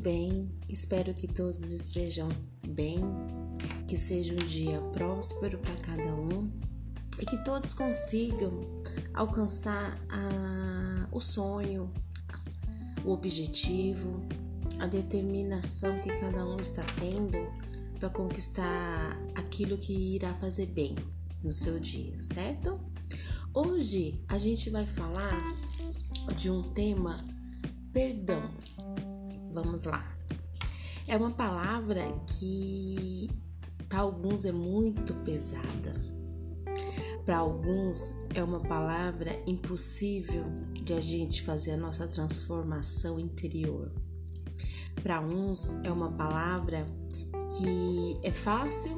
bem, espero que todos estejam bem, que seja um dia próspero para cada um e que todos consigam alcançar a, o sonho, o objetivo, a determinação que cada um está tendo para conquistar aquilo que irá fazer bem no seu dia, certo? Hoje a gente vai falar de um tema perdão. Vamos lá. É uma palavra que para alguns é muito pesada. Para alguns é uma palavra impossível de a gente fazer a nossa transformação interior. Para uns é uma palavra que é fácil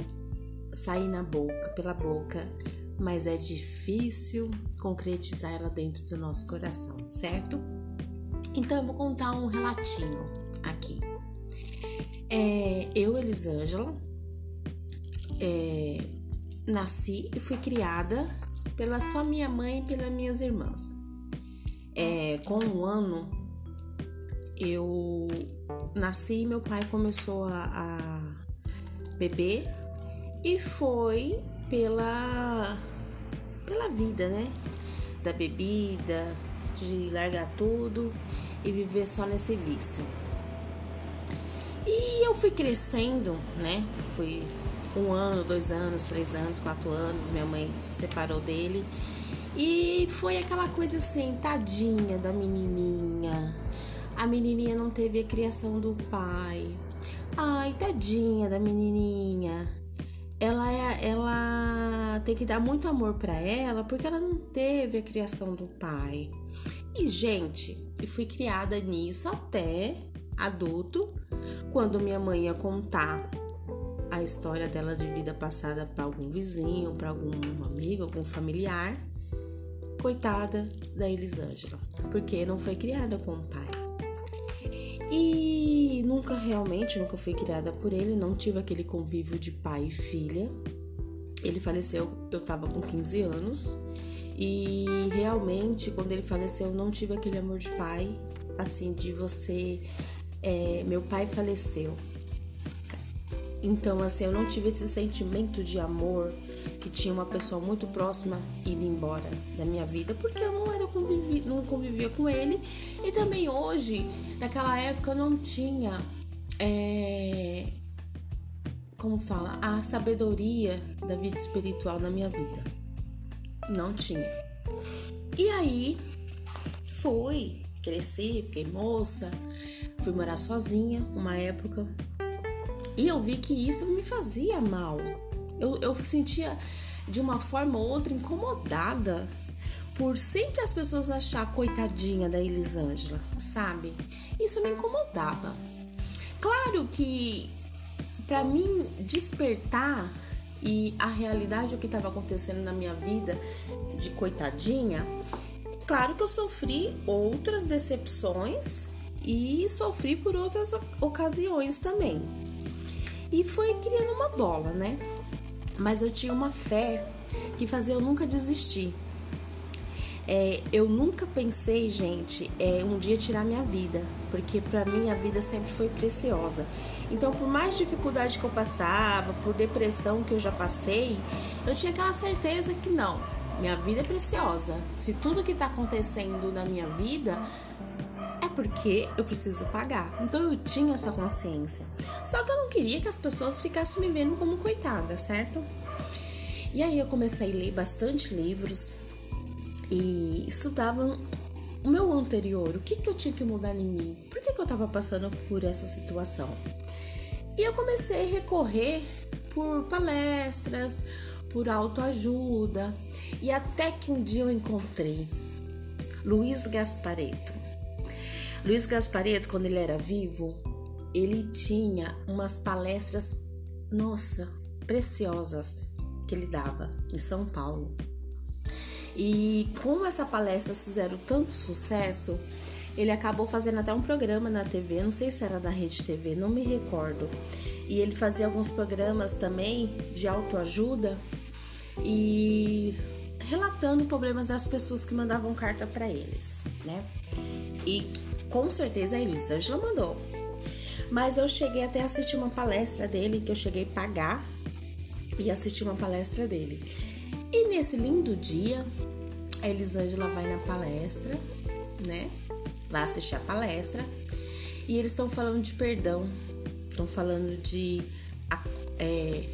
sair na boca, pela boca, mas é difícil concretizar ela dentro do nosso coração, certo? Então eu vou contar um relatinho aqui. É, eu, Elisângela, é, nasci e fui criada pela só minha mãe e pelas minhas irmãs. É, com um ano eu nasci e meu pai começou a, a beber e foi pela pela vida, né? Da bebida, de largar tudo e viver só nesse vício. E eu fui crescendo, né? Fui um ano, dois anos, três anos, quatro anos, minha mãe separou dele. E foi aquela coisa assim, tadinha da menininha. A menininha não teve a criação do pai. Ai, tadinha da menininha. Ela é, ela tem que dar muito amor para ela porque ela não teve a criação do pai. E, gente, eu fui criada nisso até adulto, quando minha mãe ia contar a história dela de vida passada para algum vizinho, para algum amigo, algum familiar. Coitada da Elisângela, porque não foi criada com o pai. E nunca realmente, nunca fui criada por ele, não tive aquele convívio de pai e filha. Ele faleceu, eu tava com 15 anos e realmente, quando ele faleceu, eu não tive aquele amor de pai, assim, de você. É, meu pai faleceu. Então, assim, eu não tive esse sentimento de amor que tinha uma pessoa muito próxima indo embora da minha vida, porque eu não era convivi, não convivia com ele. E também hoje, naquela época, eu não tinha. É, como fala? A sabedoria da vida espiritual na minha vida. Não tinha. E aí fui, cresci, fiquei moça, fui morar sozinha uma época. E eu vi que isso me fazia mal. Eu, eu sentia de uma forma ou outra incomodada por sempre as pessoas achar coitadinha da Elisângela, sabe? Isso me incomodava. Claro que para mim despertar e a realidade o que estava acontecendo na minha vida de coitadinha, claro que eu sofri outras decepções e sofri por outras ocasiões também. E foi criando uma bola, né? Mas eu tinha uma fé que fazia eu nunca desistir. É, eu nunca pensei, gente, é, um dia tirar minha vida, porque para mim a vida sempre foi preciosa. Então, por mais dificuldade que eu passava, por depressão que eu já passei, eu tinha aquela certeza que não, minha vida é preciosa. Se tudo que está acontecendo na minha vida porque eu preciso pagar. Então eu tinha essa consciência. Só que eu não queria que as pessoas ficassem me vendo como coitada, certo? E aí eu comecei a ler bastante livros e estudava o meu anterior, o que, que eu tinha que mudar em mim, por que, que eu estava passando por essa situação. E eu comecei a recorrer por palestras, por autoajuda, e até que um dia eu encontrei Luiz Gaspareto. Luiz Gaspareto, quando ele era vivo, ele tinha umas palestras, nossa, preciosas que ele dava em São Paulo. E como essa palestra fizeram tanto sucesso, ele acabou fazendo até um programa na TV, não sei se era da Rede TV, não me recordo. E ele fazia alguns programas também de autoajuda e relatando problemas das pessoas que mandavam carta para eles, né? E com certeza a Elisângela mandou. Mas eu cheguei até a assistir uma palestra dele, que eu cheguei a pagar e assistir uma palestra dele. E nesse lindo dia, a Elisângela vai na palestra, né? Vai assistir a palestra. E eles estão falando de perdão. Estão falando de é,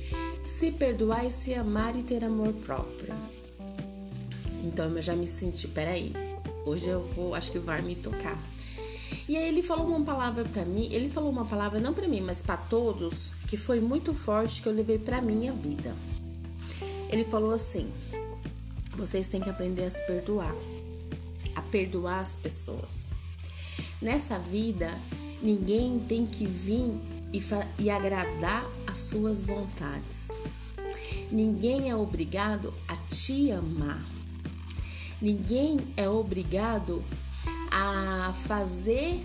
se perdoar e se amar e ter amor próprio. Então eu já me senti, peraí, hoje eu vou, acho que vai me tocar. E aí ele falou uma palavra para mim, ele falou uma palavra não para mim, mas para todos, que foi muito forte que eu levei para minha vida. Ele falou assim: vocês têm que aprender a se perdoar, a perdoar as pessoas. Nessa vida, ninguém tem que vir e, e agradar as suas vontades. Ninguém é obrigado a te amar. Ninguém é obrigado a fazer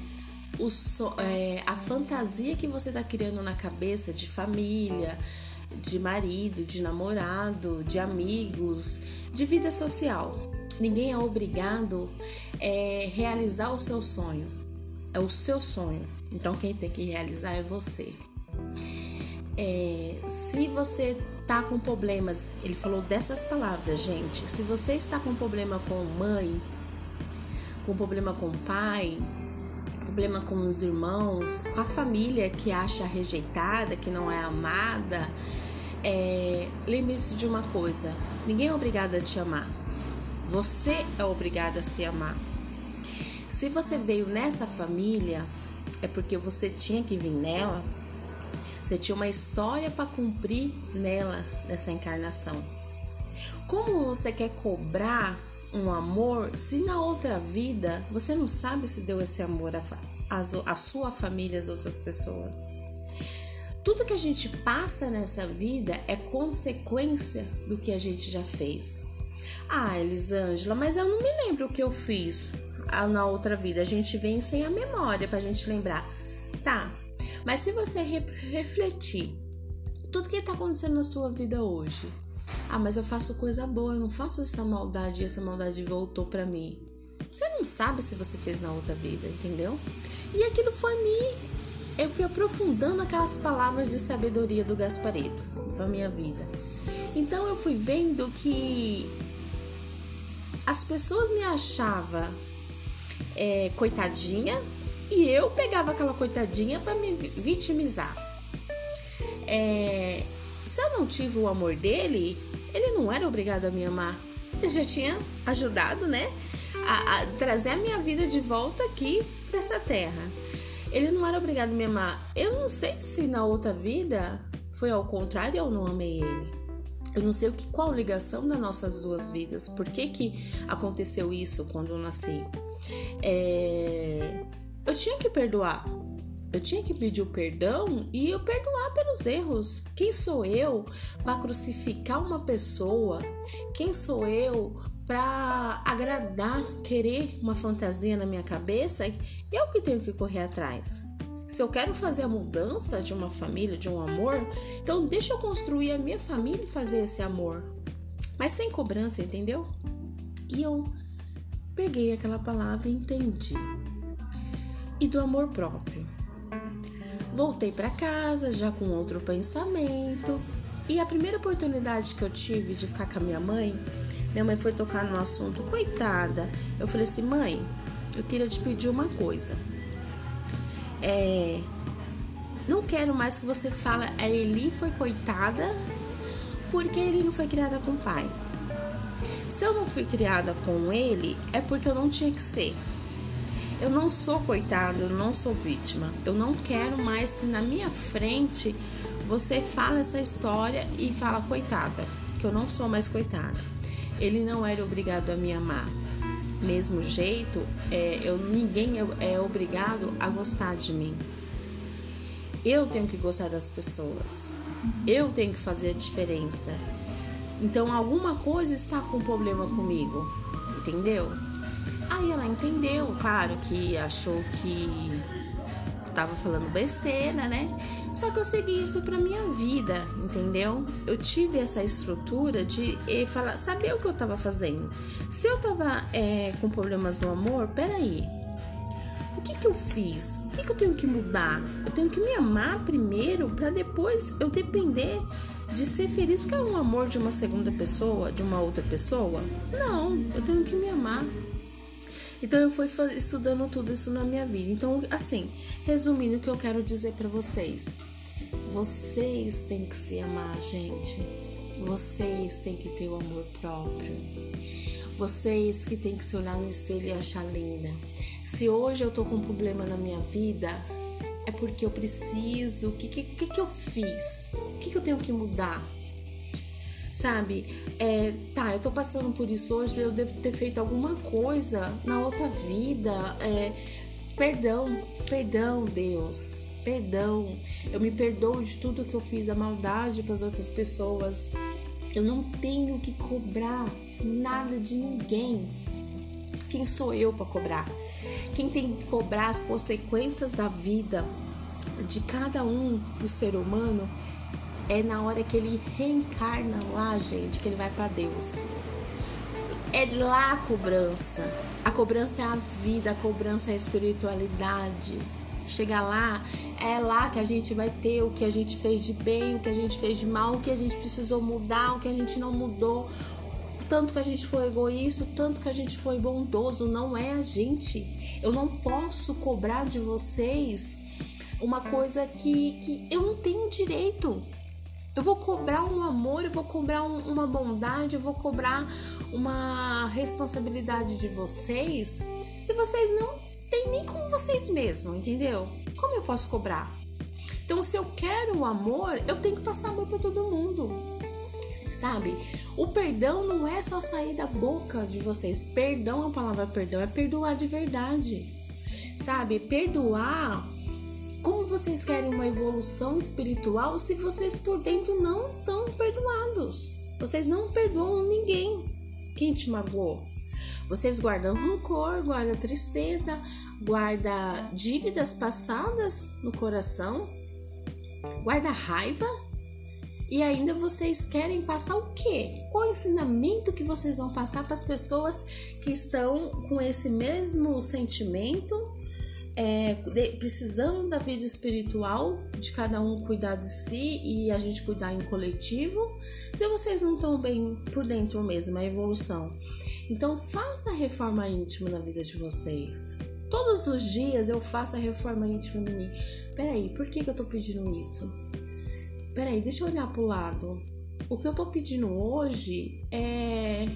o so, é, a fantasia que você está criando na cabeça de família, de marido, de namorado, de amigos, de vida social. Ninguém é obrigado a é, realizar o seu sonho. É o seu sonho. Então quem tem que realizar é você. É, se você tá com problemas, ele falou dessas palavras, gente. Se você está com problema com mãe, com problema com pai, problema com os irmãos, com a família que acha rejeitada, que não é amada, é, lembre-se de uma coisa: ninguém é obrigado a te amar. Você é obrigado a se amar. Se você veio nessa família, é porque você tinha que vir nela. Você tinha uma história para cumprir nela, nessa encarnação. Como você quer cobrar um amor se na outra vida você não sabe se deu esse amor à sua família, às outras pessoas? Tudo que a gente passa nessa vida é consequência do que a gente já fez. Ah, Elisângela, mas eu não me lembro o que eu fiz na outra vida. A gente vem sem a memória pra gente lembrar. Tá, mas se você re refletir tudo que tá acontecendo na sua vida hoje. Ah, mas eu faço coisa boa, eu não faço essa maldade e essa maldade voltou para mim. Você não sabe se você fez na outra vida, entendeu? E aquilo foi me. Eu fui aprofundando aquelas palavras de sabedoria do Gaspareto pra minha vida. Então eu fui vendo que as pessoas me achavam é, coitadinha e eu pegava aquela coitadinha para me vitimizar. É, se eu não tive o amor dele, ele não era obrigado a me amar. Ele já tinha ajudado, né? A, a trazer a minha vida de volta aqui para essa terra. Ele não era obrigado a me amar. Eu não sei se na outra vida foi ao contrário eu não amei ele. Eu não sei o que, qual ligação das nossas duas vidas. Por que, que aconteceu isso quando eu nasci? É... Eu tinha que perdoar. Eu tinha que pedir o perdão e eu perdoar pelos erros. Quem sou eu para crucificar uma pessoa? Quem sou eu para agradar, querer uma fantasia na minha cabeça? Eu que tenho que correr atrás. Se eu quero fazer a mudança de uma família, de um amor, então deixa eu construir a minha família e fazer esse amor. Mas sem cobrança, entendeu? E eu peguei aquela palavra e entendi. E do amor próprio. Voltei para casa já com outro pensamento. E a primeira oportunidade que eu tive de ficar com a minha mãe, minha mãe foi tocar no assunto, coitada. Eu falei assim: mãe, eu queria te pedir uma coisa. É, não quero mais que você fale, a Eli foi coitada porque ele não foi criada com o pai. Se eu não fui criada com ele, é porque eu não tinha que ser. Eu não sou coitado, eu não sou vítima. Eu não quero mais que na minha frente você fale essa história e fala coitada, que eu não sou mais coitada. Ele não era obrigado a me amar. Mesmo jeito, é, eu, ninguém é, é obrigado a gostar de mim. Eu tenho que gostar das pessoas. Eu tenho que fazer a diferença. Então alguma coisa está com problema comigo, entendeu? Aí ela entendeu, claro que achou que tava falando besteira, né? Só que eu segui isso pra minha vida, entendeu? Eu tive essa estrutura de eh, falar, saber o que eu tava fazendo. Se eu tava é, com problemas no amor, peraí. O que que eu fiz? O que que eu tenho que mudar? Eu tenho que me amar primeiro para depois eu depender de ser feliz porque é um amor de uma segunda pessoa, de uma outra pessoa? Não, eu tenho que me amar. Então eu fui estudando tudo isso na minha vida. Então, assim, resumindo o que eu quero dizer para vocês. Vocês têm que se amar, gente. Vocês têm que ter o amor próprio. Vocês que têm que se olhar no espelho e achar linda. Se hoje eu tô com um problema na minha vida, é porque eu preciso. O que, que, que, eu fiz? O que, que eu tenho que mudar? Sabe? É, tá, eu tô passando por isso hoje, eu devo ter feito alguma coisa na outra vida. É, perdão, perdão, Deus. Perdão. Eu me perdoo de tudo que eu fiz, a maldade para as outras pessoas. Eu não tenho que cobrar nada de ninguém. Quem sou eu para cobrar? Quem tem que cobrar as consequências da vida de cada um do ser humano é na hora que ele reencarna lá, gente, que ele vai para Deus. É lá a cobrança. A cobrança é a vida, a cobrança é a espiritualidade. Chegar lá, é lá que a gente vai ter o que a gente fez de bem, o que a gente fez de mal, o que a gente precisou mudar, o que a gente não mudou, tanto que a gente foi egoísta, tanto que a gente foi bondoso, não é a gente. Eu não posso cobrar de vocês uma coisa que, que eu não tenho direito. Eu vou cobrar um amor, eu vou cobrar um, uma bondade, eu vou cobrar uma responsabilidade de vocês se vocês não têm nem com vocês mesmos, entendeu? Como eu posso cobrar? Então, se eu quero o amor, eu tenho que passar amor para todo mundo, sabe? O perdão não é só sair da boca de vocês. Perdão, a palavra perdão é perdoar de verdade, sabe? Perdoar como vocês querem uma evolução espiritual se vocês por dentro não estão perdoados? Vocês não perdoam ninguém. Quem te magoou? Vocês guardam rancor, guardam tristeza, guarda dívidas passadas no coração, guarda raiva e ainda vocês querem passar o quê? Qual ensinamento que vocês vão passar para as pessoas que estão com esse mesmo sentimento é, de, da vida espiritual, de cada um cuidar de si e a gente cuidar em coletivo, se vocês não estão bem por dentro mesmo, a evolução. Então faça a reforma íntima na vida de vocês. Todos os dias eu faço a reforma íntima em mim. Peraí, por que, que eu tô pedindo isso? Peraí, deixa eu olhar pro lado. O que eu tô pedindo hoje é.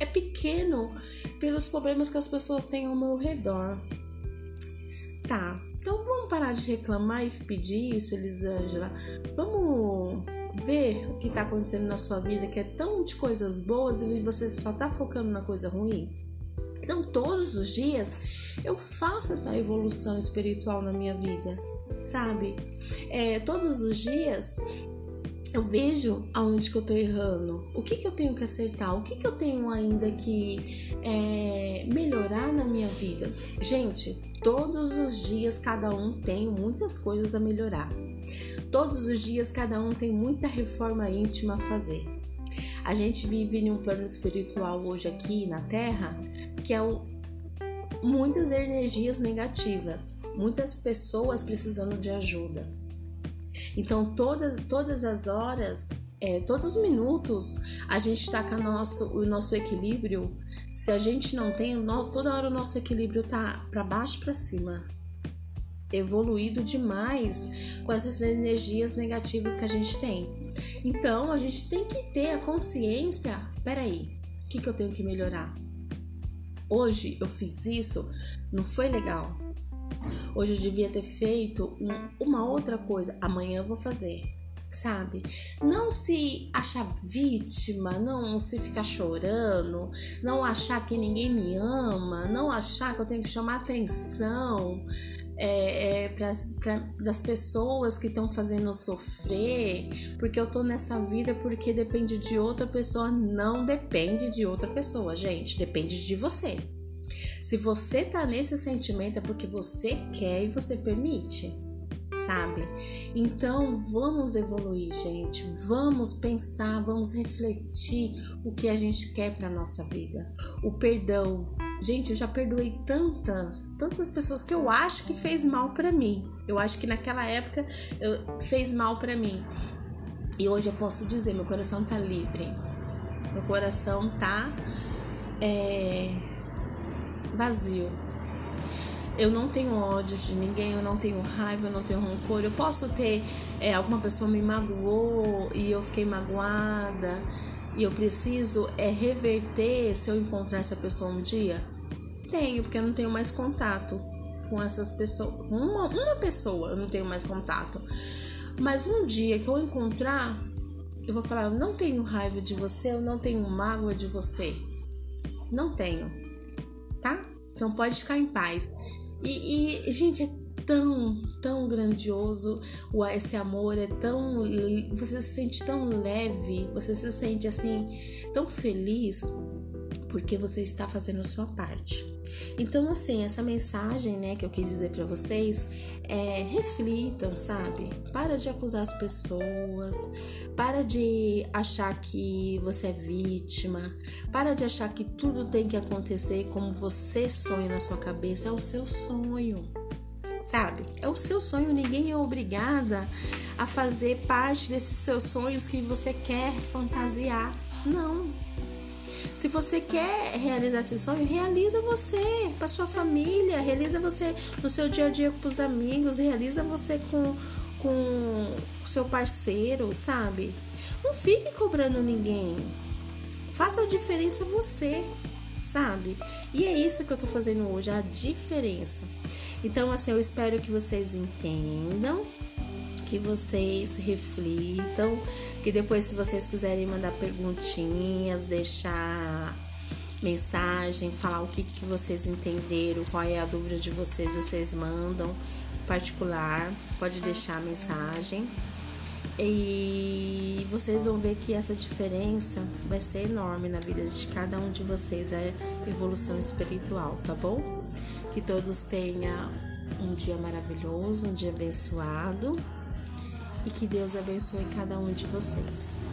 É pequeno pelos problemas que as pessoas têm ao meu redor. Tá, então vamos parar de reclamar e pedir isso, Elisângela. Vamos ver o que está acontecendo na sua vida que é tão de coisas boas e você só está focando na coisa ruim. Então, todos os dias eu faço essa evolução espiritual na minha vida, sabe? É, todos os dias eu vejo aonde que eu tô errando, o que que eu tenho que acertar, o que que eu tenho ainda que é, melhorar na minha vida. Gente, Todos os dias cada um tem muitas coisas a melhorar. Todos os dias cada um tem muita reforma íntima a fazer. A gente vive em um plano espiritual hoje aqui na Terra que é o, muitas energias negativas, muitas pessoas precisando de ajuda. Então toda, todas as horas é, todos os minutos a gente está com nosso, o nosso equilíbrio. Se a gente não tem, toda hora o nosso equilíbrio tá para baixo para cima. Evoluído demais com essas energias negativas que a gente tem. Então a gente tem que ter a consciência: peraí, o que, que eu tenho que melhorar? Hoje eu fiz isso, não foi legal. Hoje eu devia ter feito um, uma outra coisa, amanhã eu vou fazer sabe? Não se achar vítima, não se ficar chorando, não achar que ninguém me ama, não achar que eu tenho que chamar atenção é, é, pra, pra, das pessoas que estão fazendo eu sofrer, porque eu tô nessa vida porque depende de outra pessoa. Não depende de outra pessoa, gente, depende de você. Se você tá nesse sentimento é porque você quer e você permite sabe? Então vamos evoluir, gente. Vamos pensar, vamos refletir o que a gente quer para nossa vida. O perdão, Gente, eu já perdoei tantas, tantas pessoas que eu acho que fez mal para mim. Eu acho que naquela época eu, fez mal para mim. E hoje eu posso dizer, meu coração tá livre. Meu coração tá é, vazio. Eu não tenho ódio de ninguém, eu não tenho raiva, eu não tenho rancor. Eu posso ter é, alguma pessoa me magoou e eu fiquei magoada e eu preciso é reverter se eu encontrar essa pessoa um dia? Tenho, porque eu não tenho mais contato com essas pessoas. Uma, uma pessoa eu não tenho mais contato. Mas um dia que eu encontrar, eu vou falar: eu não tenho raiva de você, eu não tenho mágoa de você. Não tenho, tá? Então pode ficar em paz. E, e gente, é tão, tão grandioso, esse amor é tão. Você se sente tão leve, você se sente assim, tão feliz porque você está fazendo a sua parte. Então, assim, essa mensagem, né, que eu quis dizer para vocês é reflitam, sabe? Para de acusar as pessoas, para de achar que você é vítima, para de achar que tudo tem que acontecer como você sonha na sua cabeça, é o seu sonho. Sabe? É o seu sonho, ninguém é obrigada a fazer parte desses seus sonhos que você quer fantasiar. Não, se você quer realizar esse sonho, realiza você para sua família, realiza você no seu dia a dia com os amigos, realiza você com com seu parceiro, sabe? Não fique cobrando ninguém. Faça a diferença você, sabe? E é isso que eu tô fazendo hoje, a diferença. Então, assim, eu espero que vocês entendam que vocês reflitam, que depois se vocês quiserem mandar perguntinhas, deixar mensagem, falar o que, que vocês entenderam, qual é a dúvida de vocês, vocês mandam particular, pode deixar a mensagem. E vocês vão ver que essa diferença vai ser enorme na vida de cada um de vocês, a evolução espiritual, tá bom? Que todos tenham um dia maravilhoso, um dia abençoado e que Deus abençoe cada um de vocês.